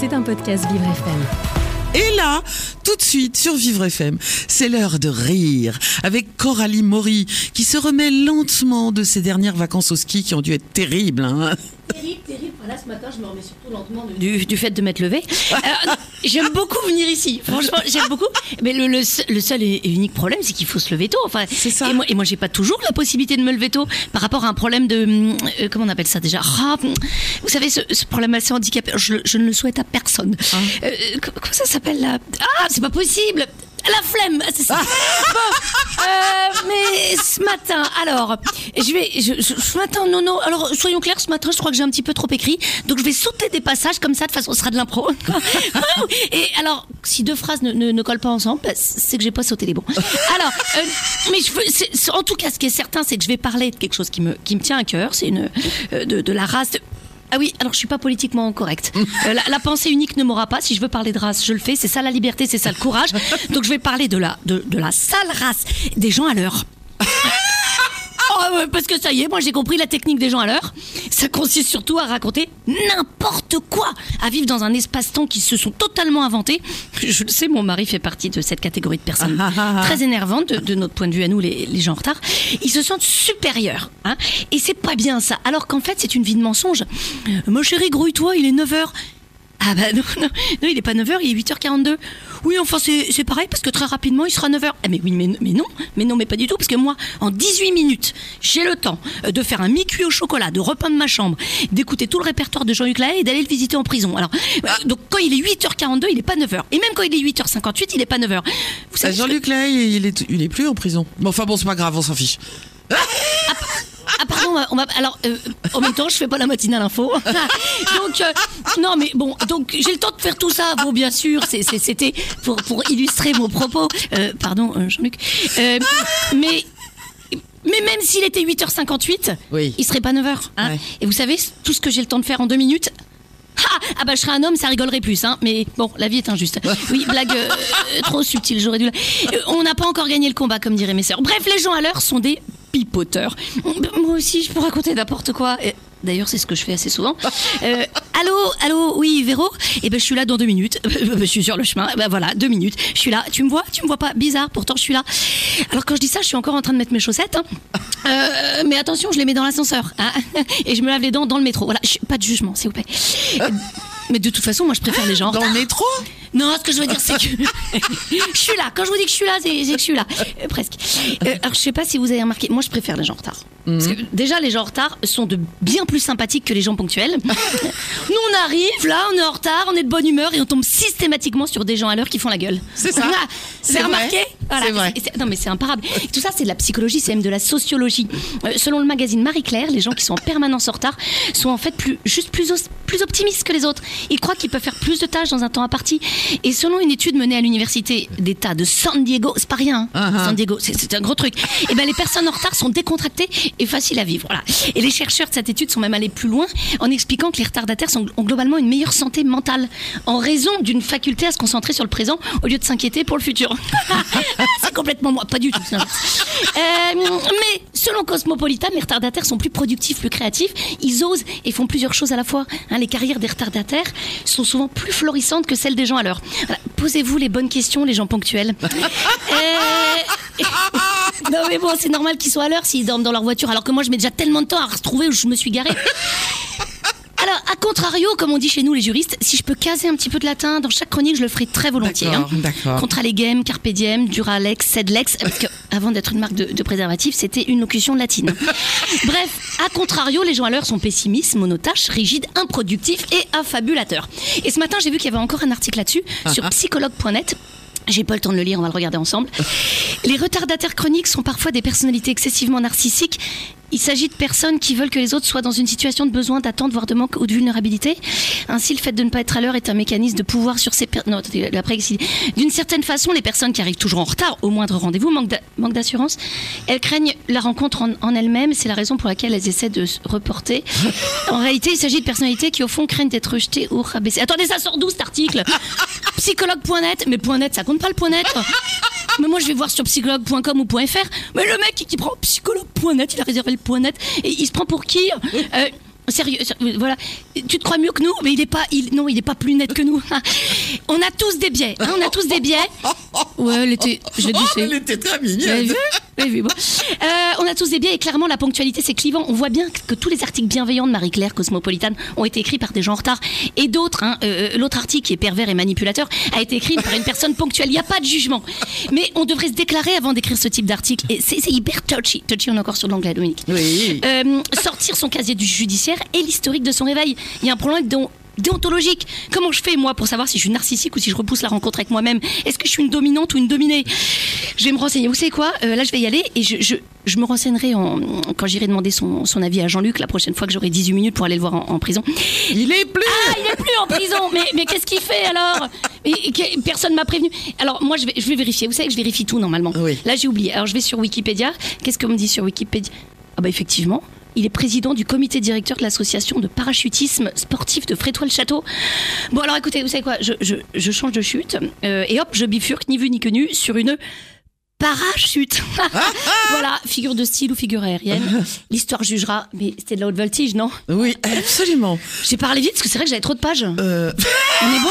C'est un podcast Vivre FM. Et là, tout de suite sur Vivre FM, c'est l'heure de rire avec Coralie Maury qui se remet lentement de ses dernières vacances au ski qui ont dû être terribles. hein. Terrible, terrible. Là, ce matin, je me remets surtout lentement de- du, du fait de m'être levée. Euh, j'aime beaucoup venir ici. Franchement, j'aime beaucoup. Mais le, le seul- le seul et unique problème, c'est qu'il faut se lever tôt. Enfin, C'est ça. Et moi, et moi j'ai pas toujours la possibilité de me lever tôt par rapport à un problème de. hum, euh, comment on appelle ça déjà? Ah, hum, Vous savez, ce, ce problème assez handicapé, je, je ne le souhaite à personne. Euh, co- comment ça s'appelle là? Ah, c'est pas possible la flemme c'est ça. Bon, euh, mais ce matin, alors, je vais, je, je- ce matin, non, non, alors, soyons clairs, ce matin, je crois que j'ai un petit peu trop écrit, donc je vais sauter des passages comme ça, de façon, ce sera de l'impro. Et alors, si deux phrases ne, ne, ne collent pas ensemble, bah, c'est que j'ai pas sauté les bons. Alors, euh, mais je veux, en tout cas, ce qui est certain, c'est que je vais parler de quelque chose qui me, qui me tient à cœur, c'est une, euh, de, de la race de- ah oui, alors je suis pas politiquement correcte. Euh, la, la pensée unique ne m'aura pas. Si je veux parler de race, je le fais. C'est ça la liberté, c'est ça le courage. Donc je vais parler de la, de, de la sale race des gens à l'heure. Oh, parce que ça y est, moi j'ai compris la technique des gens à l'heure. Ça consiste surtout à raconter n'importe quoi, à vivre dans un espace-temps qui se sont totalement inventés. Je le sais, mon mari fait partie de cette catégorie de personnes Ah, ah, ah. très énervantes de, de notre point de vue à nous, les, les gens en retard. Ils se sentent supérieurs, hein, et c'est pas bien ça. Alors qu'en fait, c'est une vie de mensonge. Euh, Mon chéri, grouille-toi, il est 9h. Ah bah non, non, non, il est pas 9h, il est 8h42. Oui, enfin c'est c'est pareil parce que très rapidement il sera 9h. Ah mais oui, mais, mais non, mais non, mais pas du tout parce que moi, en 18 minutes, j'ai le temps euh, de faire un mi-cuit au chocolat, de repeindre ma chambre, d'écouter tout le répertoire de Jean-Luc Lahaye et d'aller le visiter en prison. Alors, euh, donc quand il est 8h42, il est pas 9h. Et même quand il est 8h58, il est pas 9h. Vous Ah, que- Jean-Luc Lay, il est, il est plus en prison. Bon, enfin bon, c'est pas grave, on s'en fiche. Ah pardon, on va- alors euh, en même temps je fais pas la matinale info. donc euh, non mais bon donc j'ai le temps de faire tout ça. Bon bien sûr c'était pour pour illustrer mon propos. Euh, pardon Jean-Luc. Mais mais même s'il était 8h58, Oui. il serait pas 9h. hein. Ouais. Et vous savez tout ce que j'ai le temps de faire en deux minutes. Ah, ah bah je serais un homme, ça rigolerait plus, hein. Mais bon, la vie est injuste. Oui, blague euh, trop subtile, j'aurais dû. la- Euh, on n'a pas encore gagné le combat, comme diraient mes sœurs. Bref, les gens à l'heure sont des pipoteurs. Moi aussi, je peux raconter n'importe quoi. Euh, D'ailleurs, c'est ce que je fais assez souvent. Euh, allô, allô, oui, Véro Eh ben, je suis là dans deux minutes. je suis sur le chemin. Ben voilà, deux minutes. Je suis là. Tu me vois? Tu me vois pas? Bizarre. Pourtant, je suis là. Alors quand je dis ça, je suis encore en train de mettre mes chaussettes. hein. Euh, mais attention, je les mets dans l'ascenseur. hein. Et je me lave les dents dans le métro. Voilà, pas de jugement, s'il vous plaît. Mais de toute façon, moi, je préfère les gens en Dans le métro Non, ce que je veux dire, c'est que je suis là. Quand je vous dis que je suis là, c'est c'est que je suis là, Euh, presque. Euh, alors, je sais pas si vous avez remarqué, moi, je préfère les gens en retard. Parce que déjà, les gens en retard sont de bien plus sympathiques que les gens ponctuels. Nous, on arrive, là, on est en retard, on est de bonne humeur et on tombe systématiquement sur des gens à l'heure qui font la gueule. C'est ça. C'est Vous avez vrai. remarqué? C'est vrai. Et c'est- Non, mais c'est imparable. Tout ça, c'est de la psychologie, c'est même de la sociologie. Euh, selon le magazine Marie-Claire, les gens qui sont en permanence en retard sont en fait plus, juste plus, plus optimistes que les autres. Ils croient qu'ils peuvent faire plus de tâches dans un temps imparti. Et selon une étude menée à l'université d'État de San Diego, c'est pas rien, hein, Uh-huh. San Diego, c'est c'est un gros truc. Et ben les personnes en retard sont décontractées et faciles à vivre. Voilà. Et les chercheurs de cette étude sont même allés plus loin en expliquant que les retardataires sont- ont globalement une meilleure santé mentale en raison d'une faculté à se concentrer sur le présent au lieu de s'inquiéter pour le futur. c'est complètement moi, pas du tout. Euh, mais selon Cosmopolitan, les retardataires sont plus productifs, plus créatifs. Ils osent et font plusieurs choses à la fois. Hein, les carrières des retardataires sont souvent plus florissantes que celles des gens à l'heure. Posez-vous les bonnes questions, les gens ponctuels. Euh, non mais bon, c'est normal qu'ils soient à l'heure s'ils dorment dans leur voiture, alors que moi je mets déjà tellement de temps à retrouver où je me suis garée. À contrario, comme on dit chez nous les juristes, si je peux caser un petit peu de latin dans chaque chronique, je le ferai très volontiers. hein. D'accord, d'accord. Contra legem, carpe diem, duralex, sedlex, parce que avant d'être une marque de, de préservatif, c'était une locution latine. Bref, à contrario, les gens à l'heure sont pessimistes, monotaches, rigides, improductifs et affabulateurs. Et ce matin, j'ai vu qu'il y avait encore un article là-dessus sur psychologue.net. J'ai pas le temps de le lire, on va le regarder ensemble. Les retardataires chroniques sont parfois des personnalités excessivement narcissiques. Il s'agit de personnes qui veulent que les autres soient dans une situation de besoin, d'attente, voire de manque ou de vulnérabilité. Ainsi, le fait de ne pas être à l'heure est un mécanisme de pouvoir sur ces personnes. D'une certaine façon, les personnes qui arrivent toujours en retard au moindre rendez-vous manquent d'assurance. Elles craignent la rencontre en, en elles-mêmes. C'est la raison pour laquelle elles essaient de se reporter. En réalité, il s'agit de personnalités qui, au fond, craignent d'être rejetées ou rabaissées. Attendez, ça sort d'où cet article? Psychologue.net. Mais point .net, ça compte pas le point .net? Mais moi, je vais voir sur psychologue.com ou .fr. Mais le mec qui prend psychologue.net, il a réservé le .net et il se prend pour qui Euh, sérieux, sérieux, voilà. Tu te crois mieux que nous, mais il est pas, il, non, il est pas plus net que nous. on a tous des biais, hein, on a tous des biais. Ouais, elle était, je l'ai dit, c'est- elle était très mignonne. vu Vous avez vu, bon. Euh, on a tous des biais et clairement la ponctualité c'est clivant. On voit bien que tous les articles bienveillants de Marie-Claire Cosmopolitane ont été écrits par des gens en retard et d'autres. hein, euh, L'autre article qui est pervers et manipulateur a été écrit par une personne ponctuelle. Il n'y a pas de jugement. Mais on devrait se déclarer avant d'écrire ce type d'article. Et c'est c'est hyper touchy. Touchy, on est encore sur l'anglais, Dominique. Oui. Euh, sortir son casier du judiciaire et l'historique de son réveil. Il y a un problème dont déontologique. Comment je fais moi pour savoir si je suis narcissique ou si je repousse la rencontre avec moi-même? Est-ce que je suis une dominante ou une dominée? Je vais me renseigner. Vous savez quoi? Euh, Là, je vais y aller et je, je, je me renseignerai en, quand j'irai demander son, son avis à Jean-Luc la prochaine fois que j'aurai 18 minutes pour aller le voir en, en prison. Il est plus. Ah, il est plus en prison. Mais, mais qu'est-ce qu'il fait alors? Et que- Personne m'a prévenu. Alors moi, je vais, je vais vérifier. Vous savez que je vérifie tout normalement. Oui. Là, j'ai oublié. Alors je vais sur Wikipédia. Qu'est-ce qu'on me dit sur Wikipédia? Ah bah effectivement. Il est président du comité directeur de l'association de parachutisme sportif de Frétois-le-Château. Bon alors écoutez, vous savez quoi je, je, change de chute euh, et hop, je bifurque ni vu ni connu sur une parachute. voilà, figure de style ou figure aérienne. L'histoire jugera. Mais c'était de la haute voltige, non? Oui, absolument. J'ai parlé vite parce que c'est vrai que j'avais trop de pages. Euh, On est bon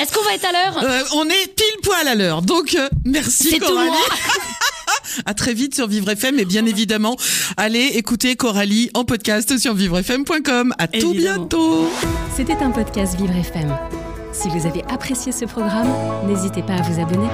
Est-ce qu'on va être à l'heure? Euh, on est pile poil à l'heure. Donc, euh, merci C'est tout moi. À très vite sur Vivre FM et bien évidemment, allez écouter Coralie en podcast sur vivrefm.com. À tout Évidemment. bientôt. C'était un podcast Vivre FM. Si vous avez apprécié ce programme, n'hésitez pas à vous abonner.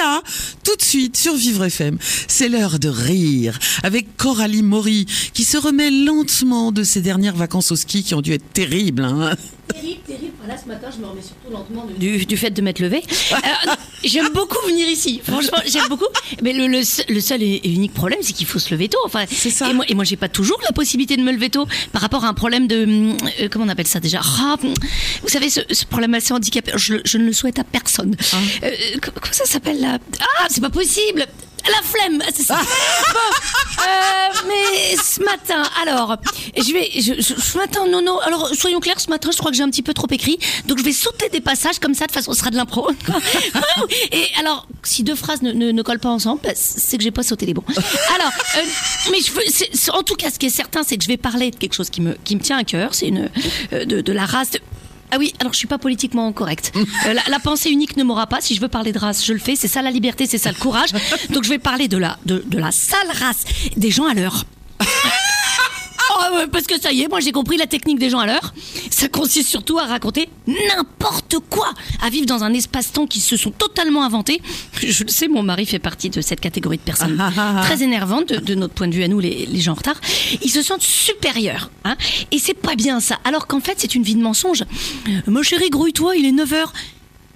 Là, tout de suite sur Vivre FM. C'est l'heure de rire avec Coralie Maury qui se remet lentement de ses dernières vacances au ski qui ont dû être terribles. hein. Terrible, terrible. Là, ce matin, je me remets surtout lentement du, du fait de m'être levé. j'aime beaucoup venir ici. Franchement, j'aime beaucoup. Mais le, le seul- le seul et unique problème, c'est qu'il faut se lever tôt. Enfin, C'est ça. Et moi, et moi j'ai pas toujours la possibilité de me lever tôt par rapport à un problème de. hum, euh, comment on appelle ça déjà? Ah, hum, Vous savez, ce, ce problème assez handicapé, je, je ne le souhaite à personne. Euh, co- comment ça s'appelle là? Ah, c'est pas possible la flemme c'est ça. Bon, euh, mais ce matin, alors, je vais, je, je- ce matin, non, non, alors, soyons clairs, ce matin, je crois que j'ai un petit peu trop écrit, donc je vais sauter des passages comme ça, de façon, ce sera de l'impro. Et alors, si deux phrases ne, ne, ne collent pas ensemble, bah, c'est que j'ai pas sauté les bons. Alors, euh, mais je veux, en tout cas, ce qui est certain, c'est que je vais parler de quelque chose qui me, qui me tient à cœur, c'est une, euh, de, de la race de- ah oui, alors je suis pas politiquement correcte. Euh, la, la pensée unique ne m'aura pas. Si je veux parler de race, je le fais. C'est ça la liberté, c'est ça le courage. Donc je vais parler de la, de, de la sale race des gens à l'heure. Oh, parce que ça y est, moi j'ai compris la technique des gens à l'heure. Ça consiste surtout à raconter n'importe quoi, à vivre dans un espace-temps qui se sont totalement inventés. Je le sais, mon mari fait partie de cette catégorie de personnes Ah, ah, ah. très énervantes de, de notre point de vue à nous, les, les gens en retard. Ils se sentent supérieurs, hein, et c'est pas bien ça. Alors qu'en fait, c'est une vie de mensonge. Euh, Mon chéri, grouille-toi, il est 9h.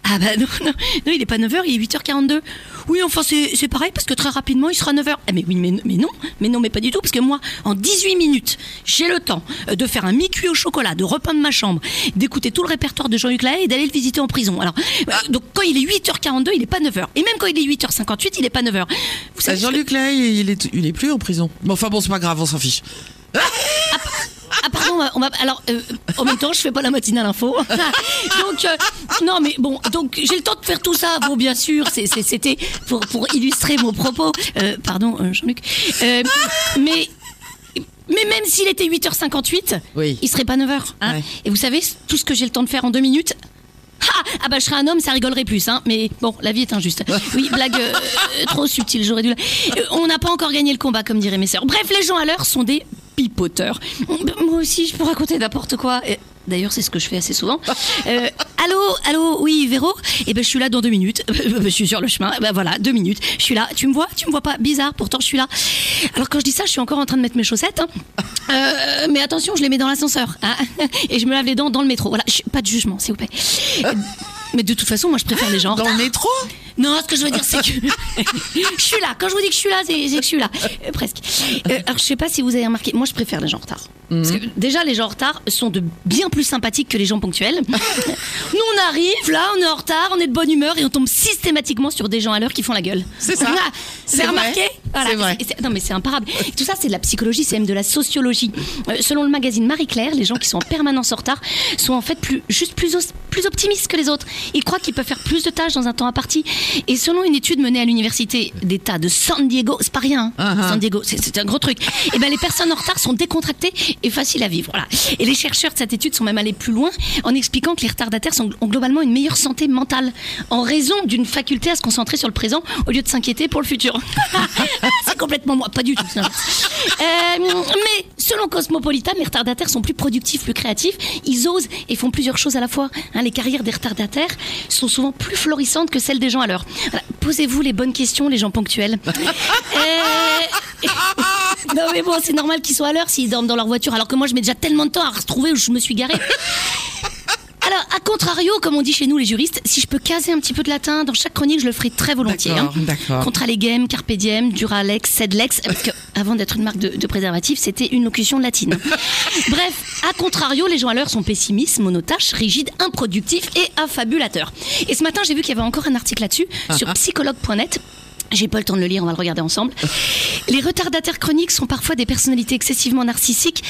Ah bah non, non, non, il est pas 9h, il est 8h42. Oui, enfin c'est c'est pareil parce que très rapidement il sera 9h. Ah mais oui, mais, mais non, mais non, mais pas du tout parce que moi, en 18 minutes, j'ai le temps euh, de faire un mi-cuit au chocolat, de repeindre ma chambre, d'écouter tout le répertoire de Jean-Luc Lahaye et d'aller le visiter en prison. Alors, euh, donc quand il est 8h42, il est pas 9h. Et même quand il est 8h58, il est pas 9h. Vous Euh, savez ce que- Jean-Luc Lay, il est, il est plus en prison. Bon, enfin bon, c'est pas grave, on s'en fiche. Ah pardon, on va- alors euh, en même temps je fais pas la matinale info. donc euh, non mais bon donc j'ai le temps de faire tout ça. Bon bien sûr c'était pour pour illustrer mon propos. Euh, pardon euh, Jean-Luc. Euh, mais mais même s'il était 8h58, Oui. il serait pas 9h. hein. Ouais. Et vous savez tout ce que j'ai le temps de faire en deux minutes. Ah, ah bah je serais un homme, ça rigolerait plus, hein. Mais bon, la vie est injuste. Oui, blague euh, trop subtile, j'aurais dû. la- Euh, on n'a pas encore gagné le combat, comme diraient mes sœurs. Bref, les gens à l'heure sont des pipoteurs. Moi aussi, je peux raconter n'importe quoi. Euh, D'ailleurs, c'est ce que je fais assez souvent. Euh, allô, allô, oui, Véro? Eh ben, je suis là dans deux minutes. je suis sur le chemin. Ben voilà, deux minutes. Je suis là. Tu me vois? Tu me vois pas? Bizarre. Pourtant, je suis là. Alors quand je dis ça, je suis encore en train de mettre mes chaussettes. hein. Euh, mais attention, je les mets dans l'ascenseur. hein. Et je me lave les dents dans le métro. Voilà, pas de jugement, s'il vous plaît. Mais de toute façon, moi, je préfère les gens en Dans le métro Non, ce que je veux dire, c'est que je suis là. Quand je vous dis que je suis là, c'est c'est que je suis là, Euh, presque. Euh, alors, je sais pas si vous avez remarqué, moi, je préfère les gens en retard. Parce que déjà, les gens en retard sont de bien plus sympathiques que les gens ponctuels. Nous, on arrive, là, on est en retard, on est de bonne humeur et on tombe systématiquement sur des gens à l'heure qui font la gueule. C'est ça. C'est Vous avez vrai. remarqué? C'est vrai. Et c'est- Non, mais c'est imparable. Tout ça, c'est de la psychologie, c'est même de la sociologie. Euh, selon le magazine Marie-Claire, les gens qui sont en permanence en retard sont en fait plus, juste plus, plus optimistes que les autres. Ils croient qu'ils peuvent faire plus de tâches dans un temps imparti. Et selon une étude menée à l'université d'État de San Diego, c'est pas rien, hein, Uh-huh. San Diego, c'est c'est un gros truc. Et ben les personnes en retard sont décontractées et faciles à vivre. Voilà. Et les chercheurs de cette étude sont même allés plus loin en expliquant que les retardataires sont- ont globalement une meilleure santé mentale en raison d'une faculté à se concentrer sur le présent au lieu de s'inquiéter pour le futur. c'est complètement moi, pas du tout. Euh, mais selon Cosmopolitan, les retardataires sont plus productifs, plus créatifs. Ils osent et font plusieurs choses à la fois. Hein, les carrières des retardataires sont souvent plus florissantes que celles des gens à l'heure. Posez-vous les bonnes questions, les gens ponctuels. Euh, non mais bon, c'est normal qu'ils soient à l'heure s'ils dorment dans leur voiture, alors que moi je mets déjà tellement de temps à retrouver où je me suis garée. Alors, à contrario, comme on dit chez nous les juristes, si je peux caser un petit peu de latin dans chaque chronique, je le ferai très volontiers. hein. D'accord, d'accord. Contra legem, carpe diem, duralex, sedlex, parce que avant d'être une marque de, de préservatif, c'était une locution latine. Bref, à contrario, les gens à l'heure sont pessimistes, monotaches, rigides, improductifs et affabulateurs. Et ce matin, j'ai vu qu'il y avait encore un article là-dessus sur psychologue.net. J'ai pas le temps de le lire, on va le regarder ensemble. Les retardataires chroniques sont parfois des personnalités excessivement narcissiques.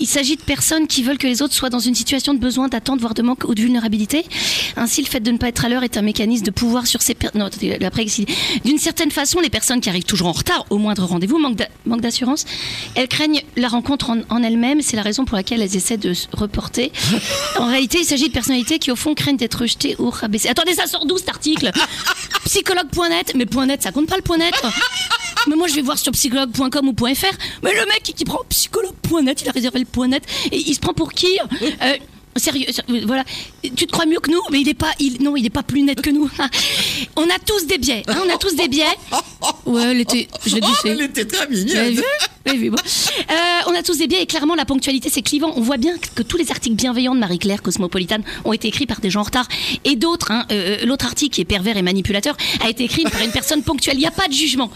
Il s'agit de personnes qui veulent que les autres soient dans une situation de besoin, d'attente, voire de manque ou de vulnérabilité. Ainsi, le fait de ne pas être à l'heure est un mécanisme de pouvoir sur ces personnes. D'une certaine façon, les personnes qui arrivent toujours en retard au moindre rendez-vous manquent d'assurance. Elles craignent la rencontre en, en elles-mêmes. C'est la raison pour laquelle elles essaient de se reporter. En réalité, il s'agit de personnalités qui, au fond, craignent d'être rejetées ou rabaissées. Attendez, ça sort d'où cet article? Psychologue.net. Mais point .net, ça compte pas le point .net? Mais moi, je vais voir sur psychologue.com ou .fr. Mais le mec qui prend psychologue.net, il a réservé le .net et il se prend pour qui Euh, sérieux, sérieux, voilà. Tu te crois mieux que nous, mais il est pas, il, non, il est pas plus net que nous. on a tous des biais, hein, on a tous des biais. Ouais, elle était, je l'ai Elle était très mignonne. vu vu, bon. Euh, on a tous des biais et clairement la ponctualité c'est clivant. On voit bien que tous les articles bienveillants de Marie-Claire Cosmopolitane ont été écrits par des gens en retard et d'autres. hein, euh, L'autre article qui est pervers et manipulateur a été écrit par une personne ponctuelle. Il n'y a pas de jugement.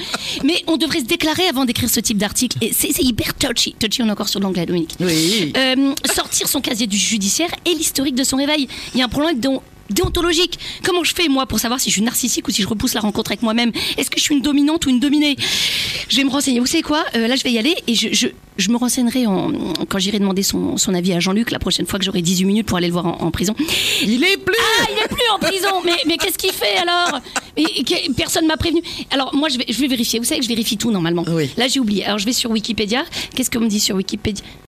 Mais on devrait se déclarer avant d'écrire ce type d'article. Et c'est c'est hyper touchy. Touchy, on est encore sur l'anglais, Dominique. Oui. Euh, sortir son casier du judiciaire et l'historique de son réveil. Il y a un problème dont déontologique. Comment je fais moi pour savoir si je suis narcissique ou si je repousse la rencontre avec moi-même? Est-ce que je suis une dominante ou une dominée? Je vais me renseigner. Vous savez quoi? Euh, Là, je vais y aller et je, je, je me renseignerai en, quand j'irai demander son, son avis à Jean-Luc la prochaine fois que j'aurai 18 minutes pour aller le voir en, en prison. Il est plus. Ah, il est plus en prison. Mais, mais qu'est-ce qu'il fait alors? Et que- Personne m'a prévenu. Alors moi, je vais, je vais vérifier. Vous savez que je vérifie tout normalement. Oui. Là, j'ai oublié. Alors je vais sur Wikipédia. Qu'est-ce qu'on me dit sur Wikipédia?